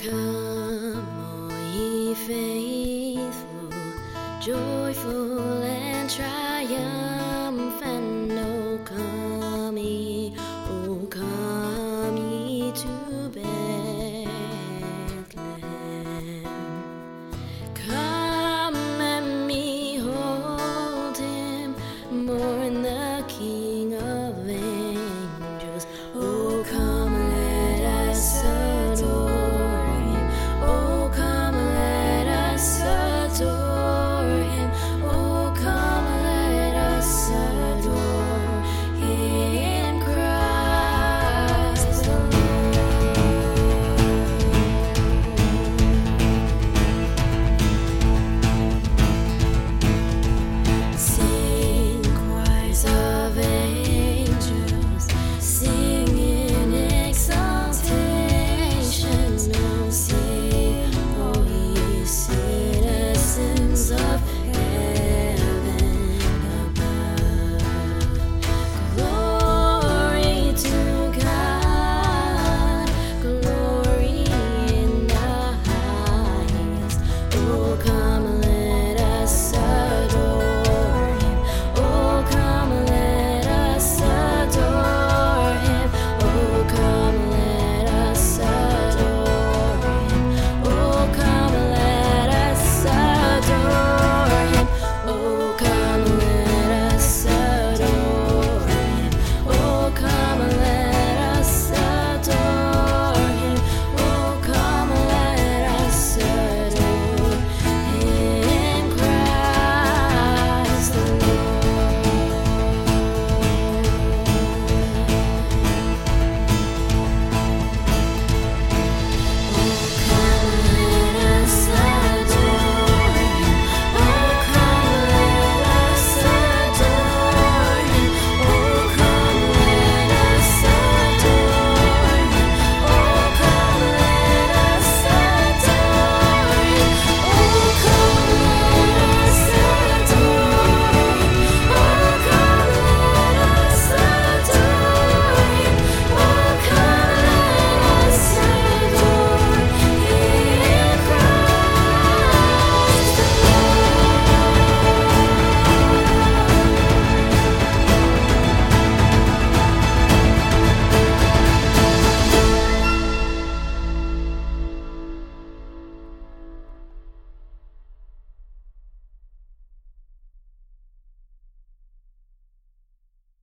come, O ye faithful, joyful and triumphant. O come ye, O come ye to Bethlehem. Come and behold him, born the King.